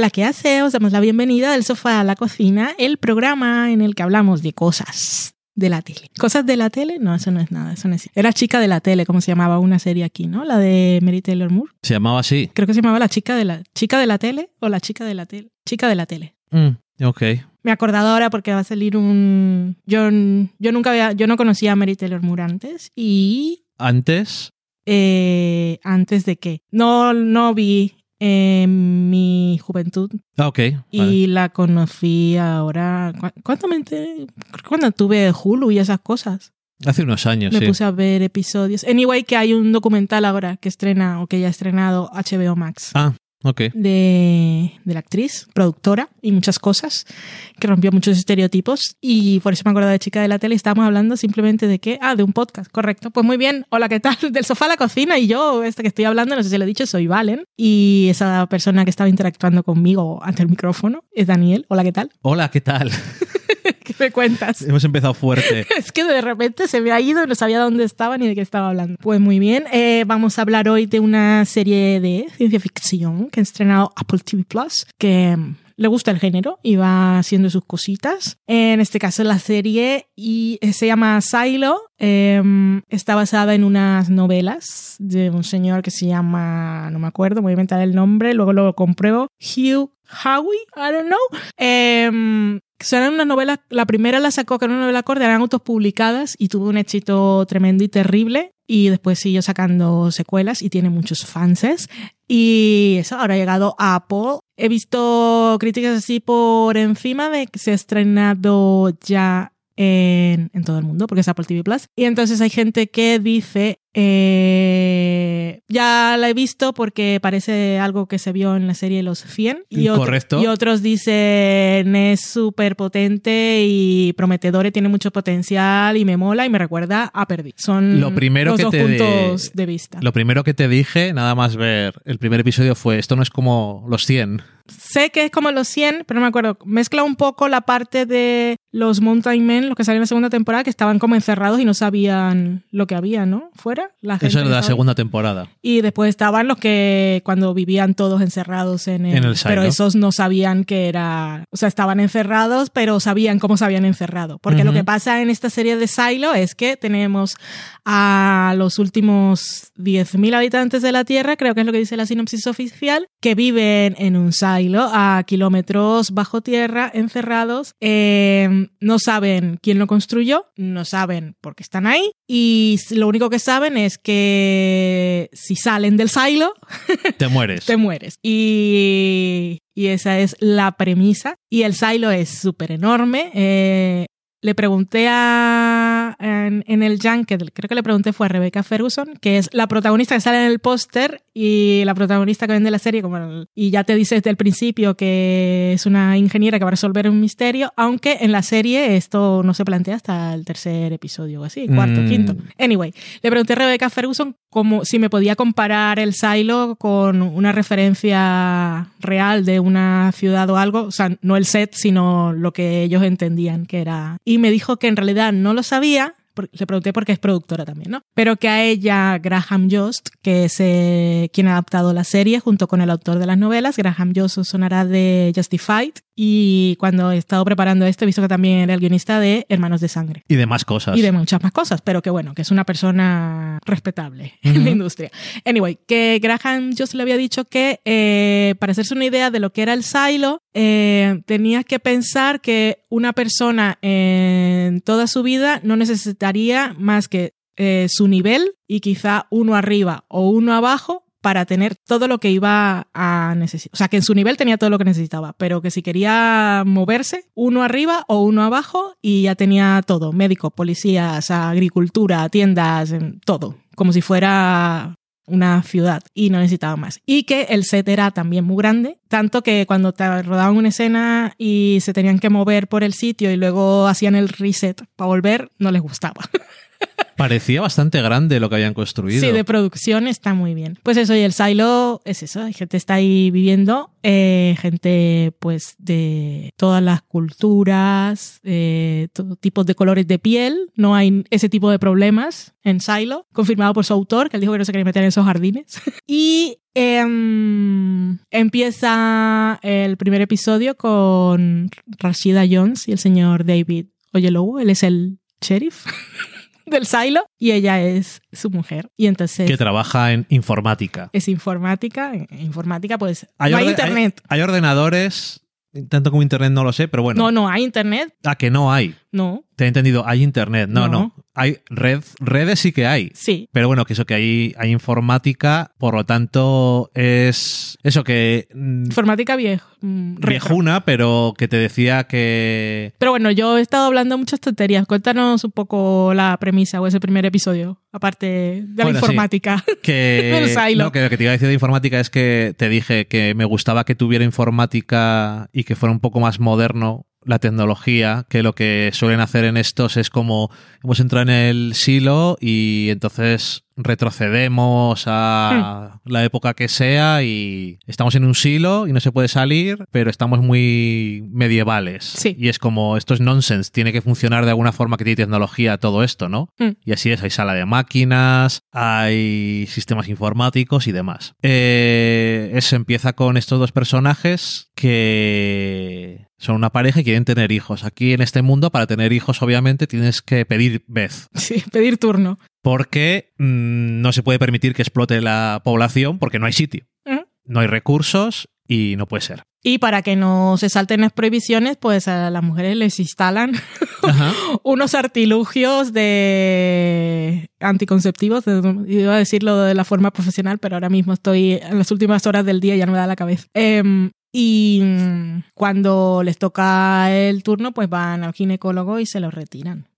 Hola, ¿qué hace? Os damos la bienvenida del sofá a la cocina, el programa en el que hablamos de cosas de la tele. ¿Cosas de la tele? No, eso no es nada, eso no es. Era chica de la tele, como se llamaba una serie aquí, ¿no? La de Mary Taylor Moore. Se llamaba así. Creo que se llamaba la chica de la chica de la tele o la chica de la tele. Chica de la tele. Mm, ok. Me he acordado ahora porque va a salir un yo yo nunca había yo no conocía a Mary Taylor Moore antes y Antes, eh, antes de que no no vi en mi juventud ah, ok. vale. y la conocí ahora. ¿cu- ¿Cuánto me enteré? Cuando tuve Hulu y esas cosas. Hace unos años, Me sí. puse a ver episodios. Anyway, que hay un documental ahora que estrena o que ya ha estrenado HBO Max. Ah, ok. De, de la actriz, productora y muchas cosas, que rompió muchos estereotipos. Y por eso me acuerdo de chica de la tele. Estábamos hablando simplemente de qué? Ah, de un podcast, correcto. Pues muy bien. Hola, ¿qué tal? Del sofá a la cocina. Y yo, este que estoy hablando, no sé si lo he dicho, soy Valen. Y esa persona que estaba interactuando conmigo ante el micrófono es Daniel. Hola, ¿qué tal? Hola, ¿qué tal? ¿Qué me cuentas? Hemos empezado fuerte. Es que de repente se me ha ido, no sabía dónde estaba ni de qué estaba hablando. Pues muy bien, eh, vamos a hablar hoy de una serie de ciencia ficción que ha estrenado Apple TV Plus, que mm, le gusta el género y va haciendo sus cositas. En este caso la serie y eh, se llama Silo. eh, está basada en unas novelas de un señor que se llama, no me acuerdo, voy a inventar el nombre, luego lo compruebo, Hugh Howey, I don't know. Eh, son unas novelas, la primera la sacó, que era una novela corta, eran autopublicadas y tuvo un éxito tremendo y terrible. Y después siguió sacando secuelas y tiene muchos fanses. Y eso ahora ha llegado a Apple. He visto críticas así por encima de que se ha estrenado ya en, en todo el mundo, porque es Apple TV Plus. Y entonces hay gente que dice, eh, ya la he visto porque parece algo que se vio en la serie Los 100. Y, otro- Correcto. y otros dicen, es súper potente y prometedor y tiene mucho potencial y me mola y me recuerda a Perdi. Son Lo primero los que dos te- puntos de vista. Lo primero que te dije, nada más ver el primer episodio, fue: esto no es como los 100. Sé que es como los 100, pero no me acuerdo. Mezcla un poco la parte de los Mountain Men, los que salieron en la segunda temporada, que estaban como encerrados y no sabían lo que había, ¿no? Fuera. La gente Eso es de la segunda temporada. Y después estaban los que cuando vivían todos encerrados en el... En el pero esos no sabían que era... O sea, estaban encerrados, pero sabían cómo se habían encerrado. Porque lo que pasa en esta serie de Silo es que tenemos a los últimos 10.000 habitantes de la Tierra, creo que es lo que dice la sinopsis oficial, que viven en un silo a kilómetros bajo tierra, encerrados. Eh, no saben quién lo construyó, no saben por qué están ahí y lo único que saben es que si salen del silo, Te mueres. te mueres. Y, y esa es la premisa. Y el silo es súper enorme. Eh, le pregunté a, en, en el Junket, creo que le pregunté fue a Rebecca Ferguson, que es la protagonista que sale en el póster y la protagonista que vende la serie, como el- y ya te dice desde el principio que es una ingeniera que va a resolver un misterio, aunque en la serie esto no se plantea hasta el tercer episodio o así, cuarto, Mm. quinto. Anyway, le pregunté a Rebecca Ferguson como si me podía comparar el silo con una referencia real de una ciudad o algo, o sea, no el set, sino lo que ellos entendían que era. Y me dijo que en realidad no lo sabía. Le pregunté porque es productora también, ¿no? Pero que a ella, Graham Jost, que es eh, quien ha adaptado la serie junto con el autor de las novelas, Graham Jost os sonará de Justified. Y cuando he estado preparando esto, he visto que también era el guionista de Hermanos de Sangre Y demás cosas. y de muchas más cosas, pero que bueno, que es una persona respetable en la industria. Anyway, que Graham Jost le había dicho que eh, para hacerse una idea de lo que era el silo, eh, tenías que pensar que una persona en toda su vida no necesitaría más que eh, su nivel y quizá uno arriba o uno abajo para tener todo lo que iba a necesitar. O sea, que en su nivel tenía todo lo que necesitaba, pero que si quería moverse, uno arriba o uno abajo y ya tenía todo. Médico, policías, agricultura, tiendas, todo. Como si fuera una ciudad y no necesitaba más. Y que el set era también muy grande, tanto que cuando te rodaban una escena y se tenían que mover por el sitio y luego hacían el reset para volver, no les gustaba. Parecía bastante grande lo que habían construido. Sí, de producción está muy bien. Pues eso, y el silo es eso, hay gente está ahí viviendo, eh, gente pues de todas las culturas, eh, tipos de colores de piel, no hay ese tipo de problemas en Silo, confirmado por su autor, que él dijo que no se quería meter en esos jardines. y em, empieza el primer episodio con Rashida Jones y el señor David Oyelowo, él es el sheriff. del silo y ella es su mujer y entonces que trabaja en informática. es informática en informática pues Hay, no hay internet hay- hay ordenadores, tanto como internet no lo sé, pero bueno. no no hay internet Ah, que no hay. no Te he entendido, hay internet. No, No. no. Hay red, redes sí que hay. sí Pero bueno, que eso que hay, hay informática, por lo tanto es eso que mm, informática viejo mm, viejuna, pero que te decía que pero bueno yo he estado hablando muchas tonterías cuéntanos un poco la premisa o ese primer episodio aparte de la sí. informática que, no, que lo que te iba a decir de informática es que te dije que me gustaba que tuviera informática y que fuera un poco más moderno la tecnología, que lo que suelen hacer en estos es como hemos entrado en el silo y entonces retrocedemos a la época que sea y estamos en un silo y no se puede salir, pero estamos muy medievales. Sí. Y es como, esto es nonsense, tiene que funcionar de alguna forma que tiene tecnología todo esto, ¿no? Mm. Y así es, hay sala de máquinas, hay sistemas informáticos y demás. Eh, eso empieza con estos dos personajes que son una pareja y quieren tener hijos. Aquí en este mundo, para tener hijos, obviamente, tienes que pedir vez. sí pedir turno Porque mm, no se puede permitir que explote la población porque no hay sitio. No hay recursos y no puede ser. y para que no se salten las prohibiciones pues a las mujeres les instalan Ajá. unos artilugios de anticonceptivos, iba a decirlo de la forma profesional, pero ahora mismo estoy en las últimas horas del día y ya no me da la cabeza. Em, y mm, cuando les toca el turno, pues van al ginecólogo y se los retiran.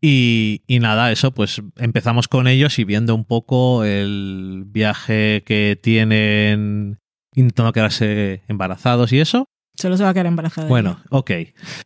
Y, y nada, eso, pues empezamos con ellos y viendo un poco el viaje que tienen intentando quedarse embarazados y eso. Solo se va a quedar embarazada. Bueno, ok.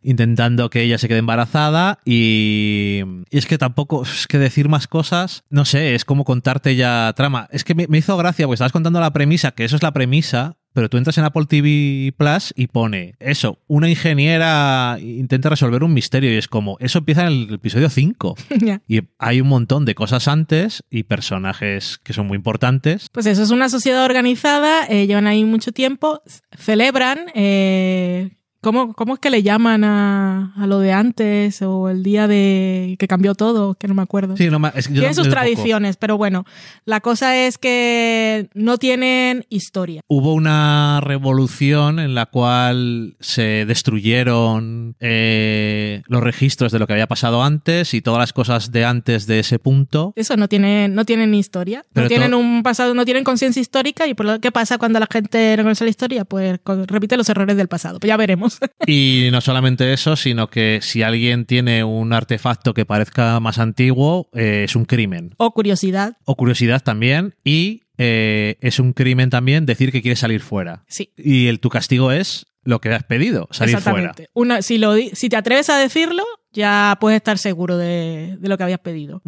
Intentando que ella se quede embarazada y, y es que tampoco, es que decir más cosas, no sé, es como contarte ya trama. Es que me, me hizo gracia, pues estabas contando la premisa, que eso es la premisa, pero tú entras en Apple TV Plus y pone eso, una ingeniera intenta resolver un misterio y es como, eso empieza en el episodio 5. Ya. Y hay un montón de cosas antes y personajes que son muy importantes. Pues eso es una sociedad organizada, eh, llevan ahí mucho tiempo, celebran, eh, ¿cómo, ¿cómo es que le llaman a, a lo de antes o el día de que cambió todo? Que no me acuerdo. Sí, no, ma- es que yo Tienen sus tradiciones, pero bueno, la cosa es que no tienen historia. Hubo una revolución en la cual se destruyeron eh, los registros de lo que había pasado antes y todas las cosas de antes de ese punto. Eso no tienen, no tienen historia, Pero no tienen un pasado, no tienen conciencia histórica y por lo que pasa cuando la gente no conoce la historia, pues repite los errores del pasado. Pues ya veremos. Y no solamente eso, sino que si alguien tiene un artefacto que parezca más antiguo, eh, es un crimen. o curiosidad, O curiosidad también. Y eh, es un crimen también decir que quieres salir fuera. sí. Y el, tu castigo es lo que has pedido, salir fuera. Una, si, lo, si te atreves a decirlo, ya puedes estar seguro de, de lo que habías pedido.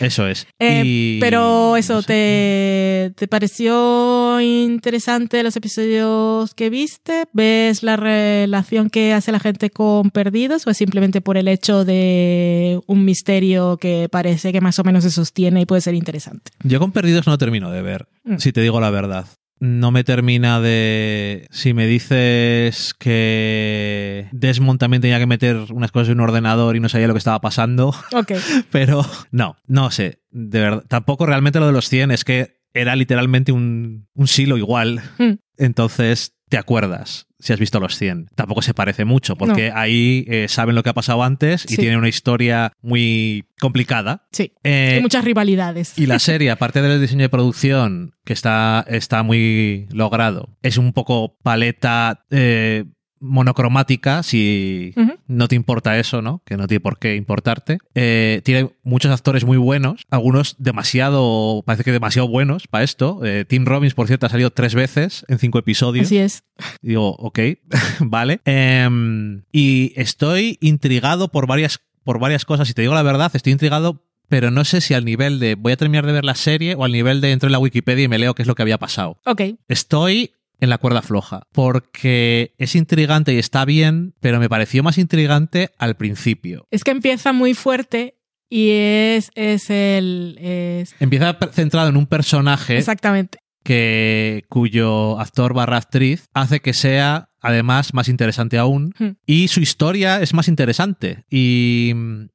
Eso es. Eh, Y- pero eso, no sé. ¿te, ¿te pareció interesante los episodios que viste? ¿Ves la relación que hace la gente con Perdidos o es simplemente por el hecho de un misterio que parece que más o menos se sostiene y puede ser interesante? Yo con Perdidos no termino de ver, Mm. si te digo la verdad. No me termina de... Si me dices que Desmond también tenía que meter unas cosas en un ordenador y no sabía lo que estaba pasando, Ok. pero no, no sé. De verdad, tampoco realmente lo de los 100 es que era literalmente un, un silo igual. Mm. Entonces te acuerdas si has visto los 100. Tampoco se parece mucho, porque ahí eh, saben lo que ha pasado antes y Sí. tienen una historia muy complicada. Sí. Eh, Hay muchas rivalidades. y la serie, aparte del diseño de producción, que está, está muy logrado, es un poco paleta eh, monocromática, si no te importa eso, ¿no? Que no tiene por qué importarte. Eh, tiene muchos actores muy buenos, algunos demasiado, parece que demasiado buenos para esto. Eh, Tim Robbins, por cierto, ha salido tres veces en cinco episodios. Así es. Y digo, ok, vale. Em, y estoy intrigado por varias, por varias cosas. Si te digo la verdad, estoy intrigado pero no sé si al nivel de voy a terminar de ver la serie o al nivel de entro en la Wikipedia y me leo qué es lo que había pasado. Ok. Estoy en la cuerda floja, porque es intrigante y está bien, pero me pareció más intrigante al principio. Es que empieza muy fuerte y es, es el... Es... Empieza centrado en un personaje Exactamente. que cuyo actor barra actriz hace que sea además más interesante aún Hmm. y su historia es más interesante y mm,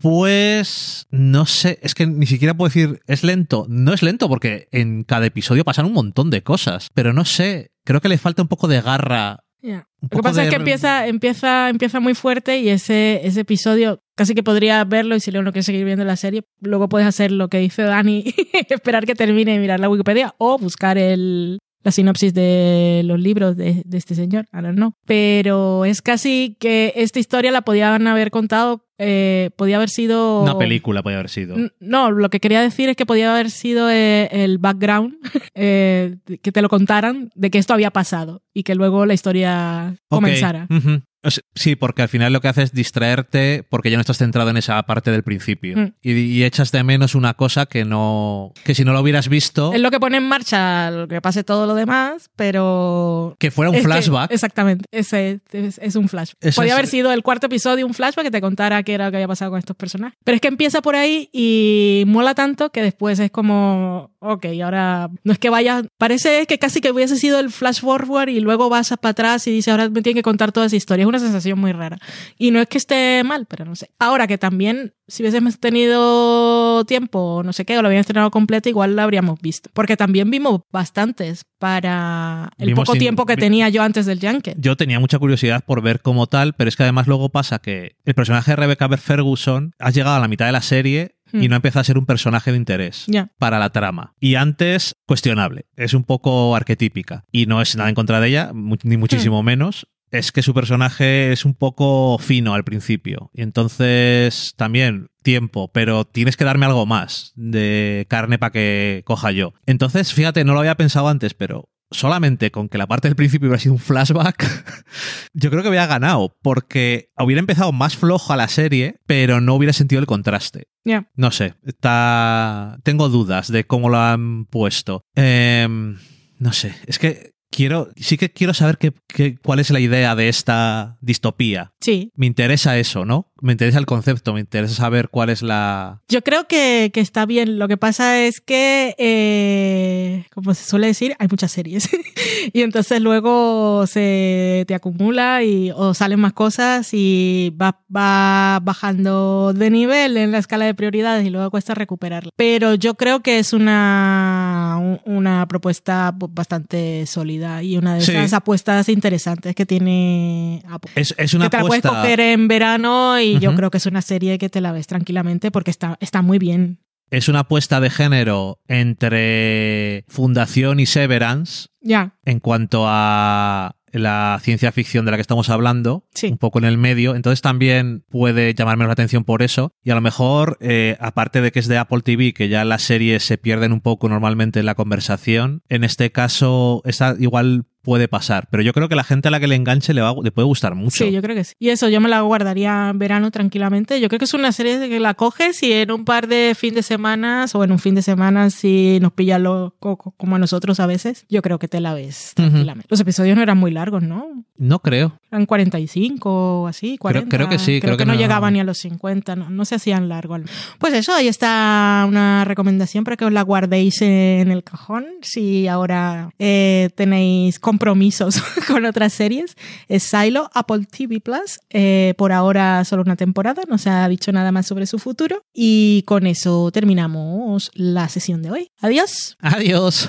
después no sé es que ni siquiera puedo decir es lento no es lento porque en cada episodio pasan un montón de cosas pero no sé creo que le falta un poco de garra un Lo que pasa de- es que empieza, empieza, empieza muy fuerte y ese, ese episodio casi que podría verlo y si no quieres seguir viendo la serie, luego puedes hacer lo que dice Dani, esperar que termine y mirar la Wikipedia o buscar el, la sinopsis de los libros de, de este señor, don't know. Pero es casi que esta historia la podían haber contado, eh, podía haber sido... una película puede haber sido No, lo que quería decir es que podía haber sido eh, el background, eh, que te lo contaran de que esto había pasado y que luego la historia Ok, comenzara. O sea, Sí, porque al final lo que hace es distraerte porque ya no estás centrado en esa parte del principio. Mm. Y, y echas de menos una cosa que no. que si no lo hubieras visto, Es lo que pone en marcha lo que pase todo lo demás, pero... que fuera un es que- flashback. exactamente, ese es, es un flashback. Podía es- haber sido el cuarto episodio un flashback que te contara qué era lo que había pasado con estos personajes. Pero es que empieza por ahí y mola tanto que después es como, ok, ahora no es que vayas, parece que casi que hubiese sido el flash forward y luego vas para atrás y dices, ahora me tienen que contar toda esa historia. Es una sensación muy rara. Y no es que esté mal, pero no sé. Ahora que también, si hubiésemos tenido tiempo, no sé qué, o lo habían estrenado completo, igual la habríamos visto. Porque también vimos bastantes para el Vimos poco sin- tiempo que vi- tenía yo antes del Junket. Yo tenía mucha curiosidad por ver cómo tal, pero es que además luego pasa que el personaje de Rebecca Ferguson ha llegado a la mitad de la serie y Hmm. no empieza a ser un personaje de interés. Para la trama. Y antes, cuestionable. Es un poco arquetípica. Y no es nada en contra de ella, ni muchísimo menos. Es que su personaje es un poco fino al principio. Y entonces también tiempo, pero tienes que darme algo más de carne para que coja yo. Entonces, fíjate, no lo había pensado antes, pero solamente con que la parte del principio hubiera sido un flashback, yo creo que había ganado, porque hubiera empezado más flojo a la serie, pero no hubiera sentido el contraste. No sé, está. Tengo dudas de cómo lo han puesto. Em, no sé, es que quiero. Sí que quiero saber qué, qué- cuál es la idea de esta distopía. Sí. Me interesa eso, ¿no? Me interesa el concepto, me interesa saber cuál es la. Yo creo que, que está bien. Lo que pasa es que, eh, como se suele decir, hay muchas series. y entonces luego se te acumula y, o salen más cosas y va, va bajando de nivel en la escala de prioridades y luego cuesta recuperarla. Pero yo creo que es una, un- una propuesta bastante sólida y una de Sí. esas apuestas interesantes que tiene Apple. Es, es una que te la puedes coger en verano y yo creo que es una serie que te la ves tranquilamente porque está, está muy bien. Es una apuesta de género entre Fundación y Severance Ya, en cuanto a la ciencia ficción de la que estamos hablando, Sí. un poco en el medio, entonces también puede llamarme la atención por eso. Y a lo mejor, eh, aparte de que es de Apple TV, que ya las series se pierden un poco normalmente en la conversación, en este caso, esta igual puede pasar. Pero yo creo que la gente a la que le enganche le, va, le puede gustar mucho. sí, yo creo que sí. Y eso yo me la guardaría en verano tranquilamente. Yo creo que es una serie que la coges y en un par de fin de semanas o en un fin de semana si nos pilla lo, co- co- como a nosotros a veces, yo creo que te la ves tranquilamente. Los episodios no eran muy largos, ¿no? No creo. Eran 45 o así, 40. creo que sí, creo que, que no no- llegaban ni a los 50, no, no se hacían largos. Pues eso, ahí está una recomendación para que os la guardéis en el cajón si ahora eh, tenéis compromisos con otras series. Es Silo, Apple TV Plus. Eh, por ahora solo una temporada, no se ha dicho nada más sobre su futuro. Y con eso terminamos la sesión de hoy. Adiós. Adiós.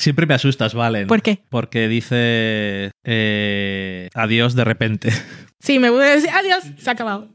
Siempre me asustas, Valen. ¿Por qué? Porque dice eh, adiós de repente. Sí, me voy a decir adiós, se ha acabado.